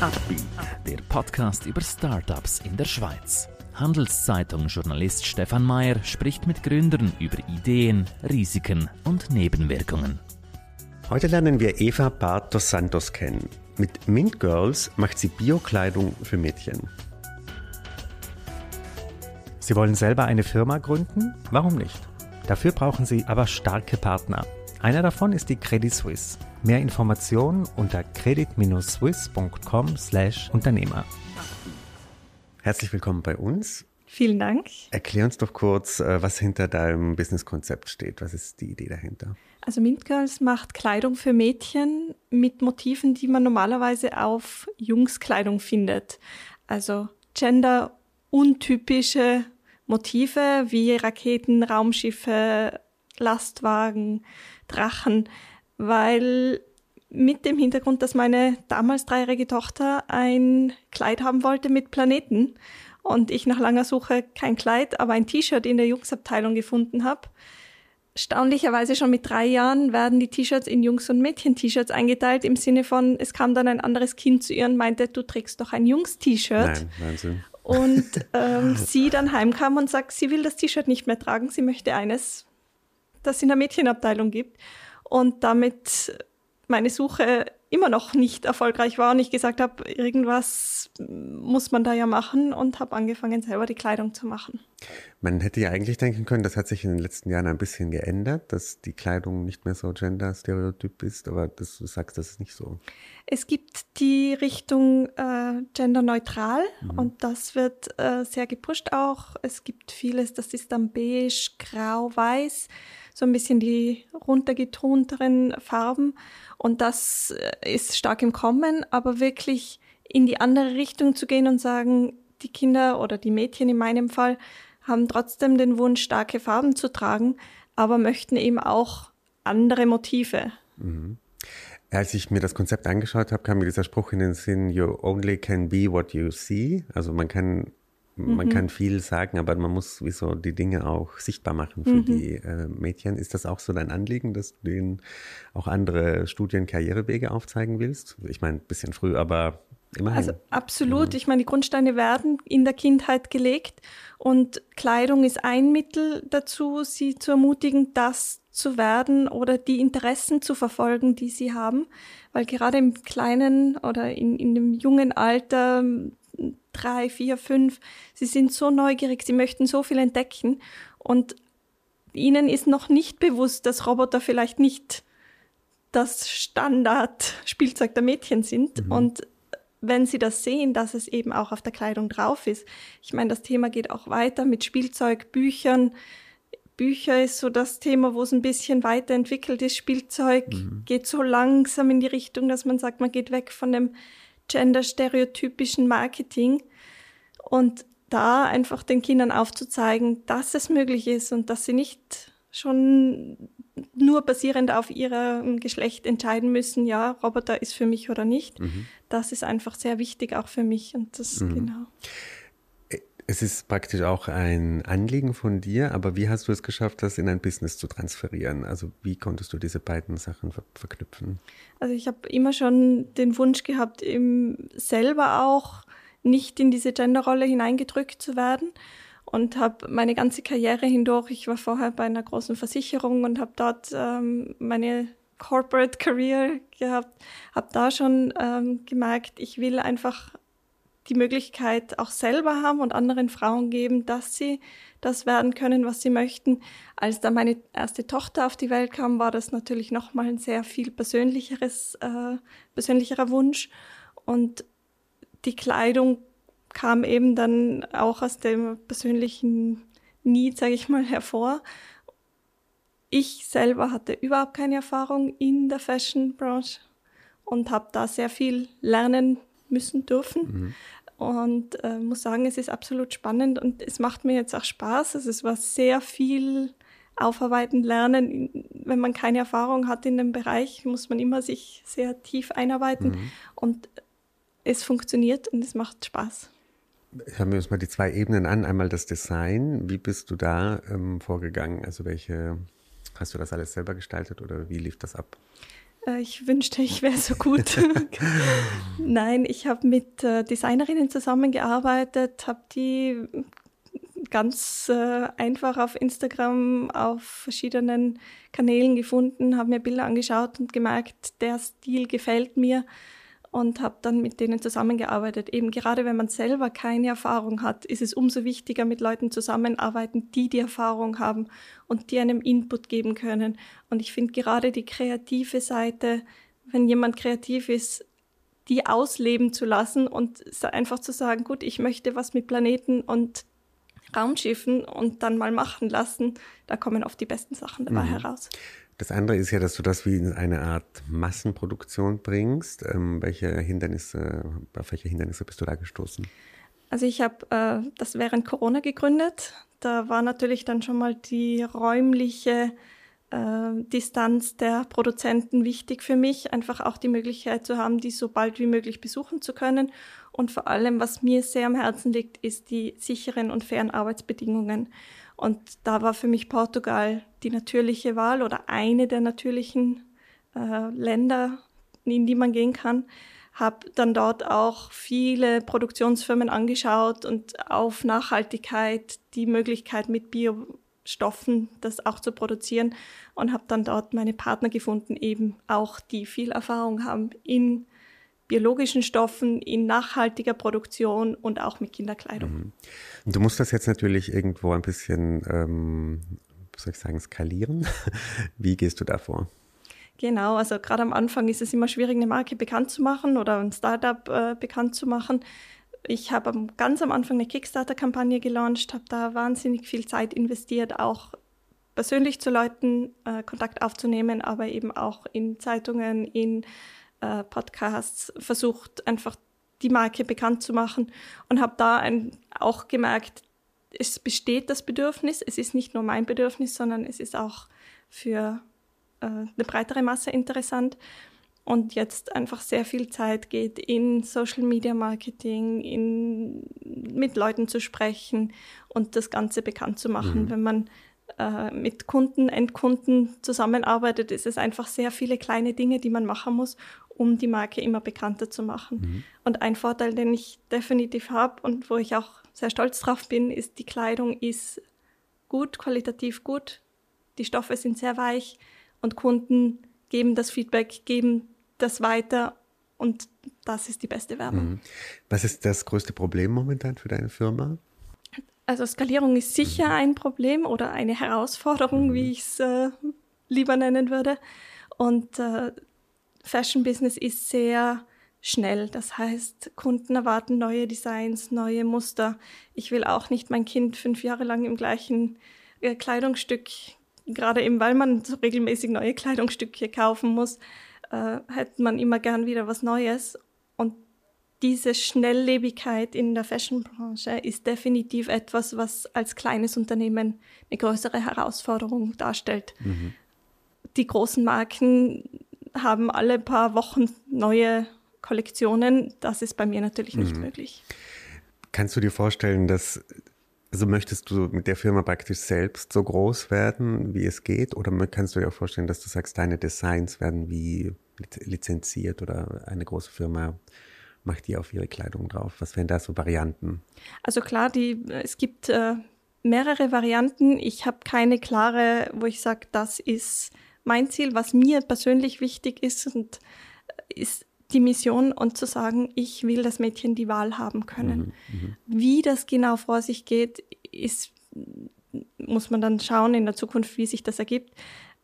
Upbeat, der Podcast über Startups in der Schweiz. Handelszeitung-Journalist Stefan Mayer spricht mit Gründern über Ideen, Risiken und Nebenwirkungen. Heute lernen wir Eva Bartos Santos kennen. Mit Mint Girls macht sie Biokleidung für Mädchen. Sie wollen selber eine Firma gründen? Warum nicht? Dafür brauchen Sie aber starke Partner. Einer davon ist die Credit Suisse. Mehr Informationen unter credit-swiss.com/Unternehmer. Herzlich willkommen bei uns. Vielen Dank. Erklär uns doch kurz, äh, was hinter deinem Businesskonzept steht. Was ist die Idee dahinter? Also Mint Girls macht Kleidung für Mädchen mit Motiven, die man normalerweise auf Jungskleidung findet. Also gender untypische Motive wie Raketen, Raumschiffe, Lastwagen, Drachen, weil mit dem Hintergrund, dass meine damals dreijährige Tochter ein Kleid haben wollte mit Planeten und ich nach langer Suche kein Kleid, aber ein T-Shirt in der Jungsabteilung gefunden habe. Erstaunlicherweise schon mit drei Jahren werden die T-Shirts in Jungs- und Mädchen-T-Shirts eingeteilt, im Sinne von, es kam dann ein anderes Kind zu ihr und meinte, du trägst doch ein Jungs-T-Shirt. Nein, Wahnsinn. Und ähm, sie dann heimkam und sagt, sie will das T-Shirt nicht mehr tragen, sie möchte eines, das es in der Mädchenabteilung gibt. Und damit meine Suche immer noch nicht erfolgreich war und ich gesagt habe, irgendwas muss man da ja machen und habe angefangen, selber die Kleidung zu machen. Man hätte ja eigentlich denken können, das hat sich in den letzten Jahren ein bisschen geändert, dass die Kleidung nicht mehr so gender-stereotyp ist, aber das, du sagst, das ist nicht so. Es gibt die Richtung äh, genderneutral mhm. und das wird äh, sehr gepusht auch. Es gibt vieles, das ist dann beige, grau, weiß so ein bisschen die runtergetonteren Farben. Und das äh, ist stark im Kommen, aber wirklich in die andere Richtung zu gehen und sagen, die Kinder oder die Mädchen in meinem Fall haben trotzdem den Wunsch, starke Farben zu tragen, aber möchten eben auch andere Motive. Mhm. Als ich mir das Konzept angeschaut habe, kam mir dieser Spruch in den Sinn, you only can be what you see. Also man kann man mhm. kann viel sagen, aber man muss wie so die Dinge auch sichtbar machen für mhm. die äh, Mädchen. Ist das auch so dein Anliegen, dass du denen auch andere Studien, Karrierewege aufzeigen willst? Ich meine, ein bisschen früh, aber immerhin. Also absolut. Ja. Ich meine, die Grundsteine werden in der Kindheit gelegt und Kleidung ist ein Mittel dazu, sie zu ermutigen, das zu werden oder die Interessen zu verfolgen, die sie haben. Weil gerade im kleinen oder in, in dem jungen Alter drei, vier, fünf. Sie sind so neugierig, sie möchten so viel entdecken und ihnen ist noch nicht bewusst, dass Roboter vielleicht nicht das Standard-Spielzeug der Mädchen sind. Mhm. Und wenn sie das sehen, dass es eben auch auf der Kleidung drauf ist. Ich meine, das Thema geht auch weiter mit Spielzeug, Büchern. Bücher ist so das Thema, wo es ein bisschen weiterentwickelt ist. Spielzeug mhm. geht so langsam in die Richtung, dass man sagt, man geht weg von dem genderstereotypischen Marketing und da einfach den Kindern aufzuzeigen, dass es möglich ist und dass sie nicht schon nur basierend auf ihrem Geschlecht entscheiden müssen, ja, Roboter ist für mich oder nicht. Mhm. Das ist einfach sehr wichtig auch für mich und das mhm. genau. Es ist praktisch auch ein Anliegen von dir, aber wie hast du es geschafft, das in ein Business zu transferieren? Also wie konntest du diese beiden Sachen ver verknüpfen? Also ich habe immer schon den Wunsch gehabt, eben selber auch nicht in diese Genderrolle hineingedrückt zu werden und habe meine ganze Karriere hindurch, ich war vorher bei einer großen Versicherung und habe dort ähm, meine Corporate Career gehabt, habe da schon ähm, gemerkt, ich will einfach die Möglichkeit auch selber haben und anderen Frauen geben, dass sie das werden können, was sie möchten. Als da meine erste Tochter auf die Welt kam, war das natürlich nochmal ein sehr viel persönlicheres, äh, persönlicherer Wunsch. Und die Kleidung kam eben dann auch aus dem persönlichen Need, sage ich mal, hervor. Ich selber hatte überhaupt keine Erfahrung in der Fashion-Branche und habe da sehr viel lernen müssen dürfen. Mhm. Und äh, muss sagen, es ist absolut spannend und es macht mir jetzt auch Spaß. Also es war sehr viel aufarbeiten, lernen. Wenn man keine Erfahrung hat in dem Bereich, muss man immer sich sehr tief einarbeiten. Mhm. Und es funktioniert und es macht Spaß. Hören wir uns mal die zwei Ebenen an. Einmal das Design. Wie bist du da ähm, vorgegangen? Also welche, hast du das alles selber gestaltet oder wie lief das ab? Äh, ich wünschte, ich wäre so gut. Nein, ich habe mit äh, Designerinnen zusammengearbeitet, habe die ganz äh, einfach auf Instagram, auf verschiedenen Kanälen gefunden, habe mir Bilder angeschaut und gemerkt, der Stil gefällt mir und habe dann mit denen zusammengearbeitet. Eben gerade wenn man selber keine Erfahrung hat, ist es umso wichtiger, mit Leuten zusammenarbeiten, die die Erfahrung haben und die einem Input geben können. Und ich finde gerade die kreative Seite, wenn jemand kreativ ist, die ausleben zu lassen und einfach zu sagen, gut, ich möchte was mit Planeten und Raumschiffen und dann mal machen lassen, da kommen oft die besten Sachen dabei mhm. heraus. Das andere ist ja, dass du das wie in eine Art Massenproduktion bringst. Ähm, welche Hindernisse, auf welche Hindernisse bist du da gestoßen? Also ich habe äh, das während Corona gegründet. Da war natürlich dann schon mal die räumliche äh, Distanz der Produzenten wichtig für mich, einfach auch die Möglichkeit zu haben, die so bald wie möglich besuchen zu können. Und vor allem, was mir sehr am Herzen liegt, ist die sicheren und fairen Arbeitsbedingungen. Und da war für mich Portugal die natürliche Wahl oder eine der natürlichen äh, Länder, in die man gehen kann. Habe dann dort auch viele Produktionsfirmen angeschaut und auf Nachhaltigkeit, die Möglichkeit mit Biostoffen das auch zu produzieren und habe dann dort meine Partner gefunden, eben auch die viel Erfahrung haben in biologischen Stoffen, in nachhaltiger Produktion und auch mit Kinderkleidung. Mhm. Du musst das jetzt natürlich irgendwo ein bisschen, ähm, soll ich sagen, skalieren. Wie gehst du da vor? Genau, also gerade am Anfang ist es immer schwierig, eine Marke bekannt zu machen oder ein Startup äh, bekannt zu machen. Ich habe ganz am Anfang eine Kickstarter-Kampagne gelauncht, habe da wahnsinnig viel Zeit investiert, auch persönlich zu Leuten äh, Kontakt aufzunehmen, aber eben auch in Zeitungen, in äh, Podcasts versucht, einfach die Marke bekannt zu machen und habe da ein, auch gemerkt, es besteht das Bedürfnis. Es ist nicht nur mein Bedürfnis, sondern es ist auch für äh, eine breitere Masse interessant. Und jetzt einfach sehr viel Zeit geht in Social Media Marketing, in, mit Leuten zu sprechen und das Ganze bekannt zu machen. Mhm. Wenn man äh, mit Kunden, Endkunden zusammenarbeitet, ist es einfach sehr viele kleine Dinge, die man machen muss, um die Marke immer bekannter zu machen. Mhm. Und ein Vorteil, den ich definitiv habe und wo ich auch sehr stolz drauf bin, ist, die Kleidung ist gut, qualitativ gut, die Stoffe sind sehr weich und Kunden geben das Feedback, geben das weiter und das ist die beste Werbung. Mhm. Was ist das größte Problem momentan für deine Firma? Also Skalierung ist sicher ein Problem oder eine Herausforderung, wie ich es äh, lieber nennen würde. Und äh, Fashion Business ist sehr schnell. Das heißt, Kunden erwarten neue Designs, neue Muster. Ich will auch nicht mein Kind fünf Jahre lang im gleichen äh, Kleidungsstück, gerade eben weil man so regelmäßig neue Kleidungsstücke kaufen muss, äh, hätte man immer gern wieder was Neues. Und diese Schnelllebigkeit in der Fashionbranche ist definitiv etwas, was als kleines Unternehmen eine größere Herausforderung darstellt. Mhm. Die großen Marken haben alle paar Wochen neue Kollektionen. Das ist bei mir natürlich nicht mhm. möglich. Kannst du dir vorstellen, dass also möchtest du mit der Firma praktisch selbst so groß werden, wie es geht? Oder kannst du dir auch vorstellen, dass du sagst, deine Designs werden wie lizenziert oder eine große Firma macht die auf ihre Kleidung drauf? Was wären da so Varianten? Also klar, die, es gibt äh, mehrere Varianten. Ich habe keine klare, wo ich sage, das ist mein Ziel, was mir persönlich wichtig ist, und äh, ist die Mission und zu sagen, ich will das Mädchen die Wahl haben können. Mhm, mhm, wie das genau vor sich geht, ist, muss man dann schauen in der Zukunft, wie sich das ergibt.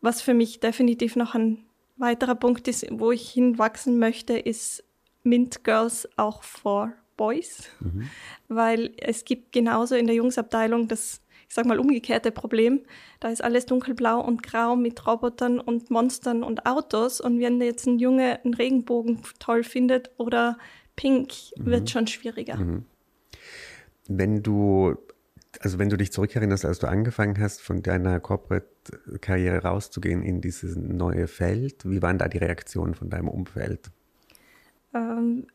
Was für mich definitiv noch ein weiterer Punkt ist, wo ich hinwachsen möchte, ist Mint Girls auch for Boys, mhm. weil es gibt genauso in der Jungsabteilung das ich sag mal, umgekehrte Problem. Da ist alles dunkelblau und grau mit Robotern und Monstern und Autos. Und wenn jetzt ein Junge einen Regenbogen toll findet oder pink, mhm. wird schon schwieriger. Mhm. Wenn du, also wenn du dich zurückerinnerst, als du angefangen hast, von deiner Corporate-Karriere rauszugehen in dieses neue Feld, wie waren da die Reaktionen von deinem Umfeld? Ähm,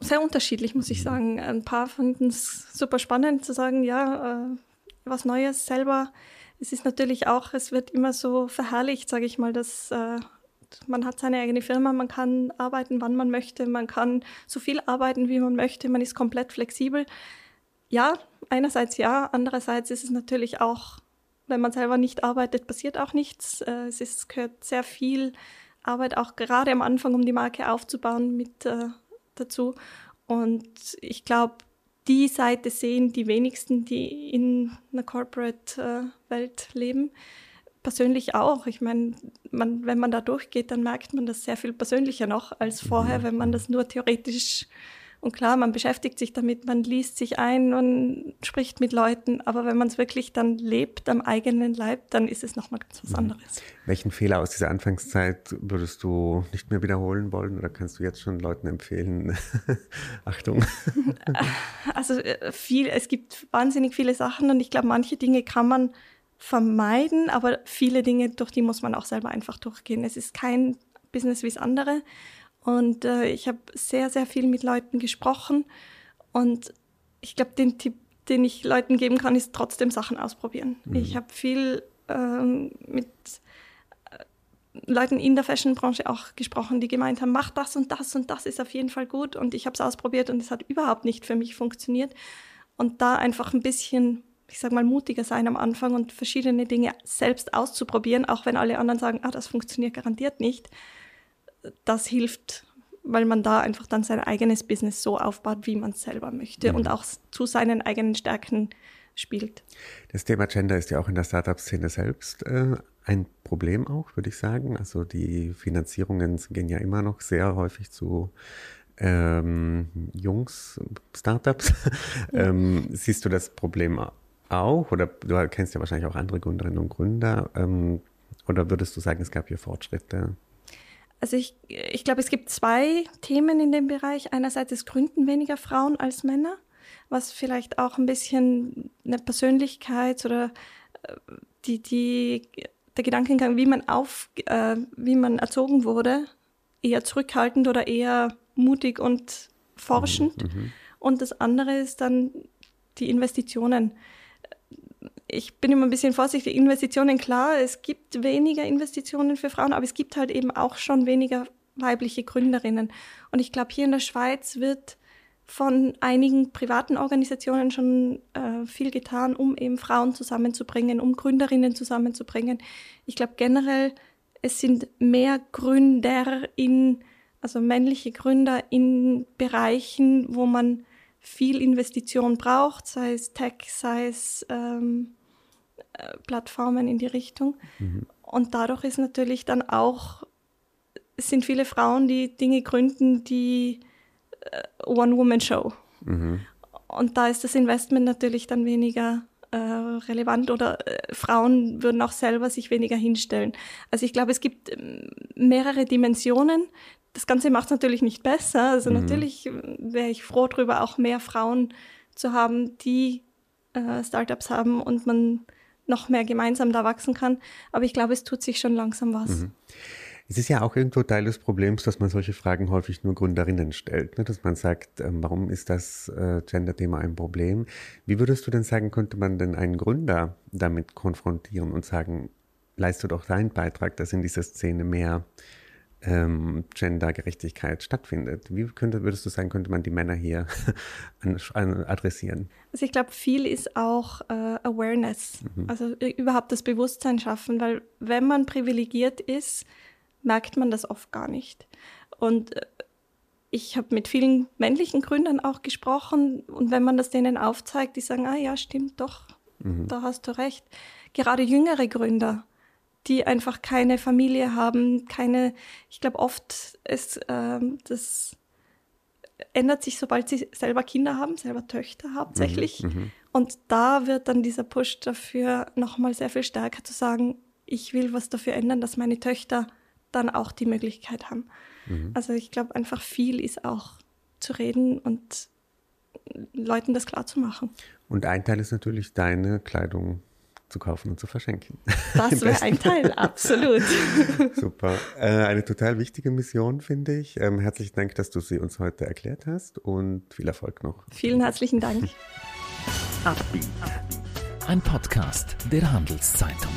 sehr unterschiedlich, muss ich mhm. sagen. Ein paar fanden es super spannend zu sagen, ja, äh, was Neues selber. Es ist natürlich auch, es wird immer so verherrlicht, sage ich mal, dass äh, Man hat seine eigene Firma, man kann arbeiten, wann man möchte, man kann so viel arbeiten, wie man möchte, man ist komplett flexibel. Ja, einerseits ja, andererseits ist es natürlich auch, wenn man selber nicht arbeitet, passiert auch nichts. Äh, es ist, gehört sehr viel Arbeit auch gerade am Anfang, um die Marke aufzubauen, mit äh, dazu. Und ich glaube, die Seite sehen die wenigsten, die in einer Corporate-Welt äh, leben. Persönlich auch. Ich meine, man, wenn man da durchgeht, dann merkt man das sehr viel persönlicher noch als vorher, wenn man das nur theoretisch und klar, man beschäftigt sich damit, man liest sich ein und spricht mit Leuten, aber wenn man es wirklich dann lebt am eigenen Leib, dann ist es nochmal ganz was mhm. anderes. Welchen Fehler aus dieser Anfangszeit würdest du nicht mehr wiederholen wollen oder kannst du jetzt schon Leuten empfehlen? Achtung. Also äh, viel, es gibt wahnsinnig viele Sachen und ich glaube, manche Dinge kann man vermeiden, aber viele Dinge, durch die muss man auch selber einfach durchgehen. Es ist kein Business wie das andere. Und äh, ich habe sehr, sehr viel mit Leuten gesprochen. Und ich glaube, den Tipp, den ich Leuten geben kann, ist trotzdem Sachen ausprobieren. Mhm. Ich habe viel ähm, mit äh, Leuten in der Fashion-Branche auch gesprochen, die gemeint haben, mach das und das und das ist auf jeden Fall gut. Und ich habe es ausprobiert und es hat überhaupt nicht für mich funktioniert. Und da einfach ein bisschen, ich sag mal, mutiger sein am Anfang und verschiedene Dinge selbst auszuprobieren, auch wenn alle anderen sagen, ah, das funktioniert garantiert nicht das hilft, weil man da einfach dann sein eigenes Business so aufbaut, wie man es selber möchte mhm. und auch zu seinen eigenen Stärken spielt. Das Thema Gender ist ja auch in der Startup-Szene selbst äh, ein Problem auch, würde ich sagen. Also die Finanzierungen gehen ja immer noch sehr häufig zu ähm, Jungs-Startups. Ja. ähm, siehst du das Problem auch? Oder du kennst ja wahrscheinlich auch andere Gründerinnen und Gründer. Ähm, oder würdest du sagen, es gab hier Fortschritte? Also ich, ich glaube, es gibt zwei Themen in dem Bereich. Einerseits es gründen weniger Frauen als Männer, was vielleicht auch ein bisschen eine Persönlichkeit oder äh, die, die, der Gedankengang, wie man auf, äh, wie man erzogen wurde, eher zurückhaltend oder eher mutig und forschend. Mhm, mhm. Und das andere ist dann die Investitionen ich bin immer ein bisschen vorsichtig. Investitionen, klar, es gibt weniger Investitionen für Frauen, aber es gibt halt eben auch schon weniger weibliche Gründerinnen. Und ich glaube, hier in der Schweiz wird von einigen privaten Organisationen schon äh, viel getan, um eben Frauen zusammenzubringen, um Gründerinnen zusammenzubringen. Ich glaube generell, es sind mehr Gründer in, also männliche Gründer in Bereichen, wo man viel Investition braucht, sei es Tech, sei es ähm, äh, Plattformen in die Richtung. Mhm. Und dadurch ist natürlich dann auch, es sind viele Frauen, die Dinge gründen, die äh, One-Woman-Show. Mhm. Und da ist das Investment natürlich dann weniger äh, relevant oder äh, Frauen würden auch selber sich weniger hinstellen. Also ich glaube, es gibt ähm, mehrere Dimensionen, das Ganze macht es natürlich nicht besser. Also mhm. natürlich wäre ich froh darüber, auch mehr Frauen zu haben, die äh, Startups haben und man noch mehr gemeinsam da wachsen kann. Aber ich glaube, es tut sich schon langsam was. Mhm. Es ist ja auch irgendwo Teil des Problems, dass man solche Fragen häufig nur Gründerinnen stellt, ne? dass man sagt, ähm, warum ist das äh, Gender-Thema ein Problem? Wie würdest du denn sagen, könnte man denn einen Gründer damit konfrontieren und sagen, leiste doch deinen Beitrag, dass in dieser Szene mehr ähm, Gendergerechtigkeit stattfindet. Wie könnte, würdest du sagen, könnte man die Männer hier an, an adressieren? Also ich glaube, viel ist auch äh, Awareness, mhm. also überhaupt das Bewusstsein schaffen, weil wenn man privilegiert ist, merkt man das oft gar nicht. Und äh, ich habe mit vielen männlichen Gründern auch gesprochen und wenn man das denen aufzeigt, die sagen, ah ja, stimmt doch, mhm. da hast du recht. Gerade jüngere Gründer, die einfach keine Familie haben, keine, ich glaube oft ist ähm, das ändert sich, sobald sie selber Kinder haben, selber Töchter hauptsächlich. Mhm, mhm, und da wird dann dieser Push dafür nochmal sehr viel stärker zu sagen, ich will was dafür ändern, dass meine Töchter dann auch die Möglichkeit haben. Mhm. Also ich glaube einfach viel ist auch zu reden und Leuten das klar zu machen. Und ein Teil ist natürlich deine Kleidung zu kaufen und zu verschenken. Das wäre ein Teil, absolut. Super. Äh, eine total wichtige Mission, finde ich. Ähm, herzlichen Dank, dass du sie uns heute erklärt hast und viel Erfolg noch. Vielen herzlichen Dank. Ein Podcast der Handelszeitung.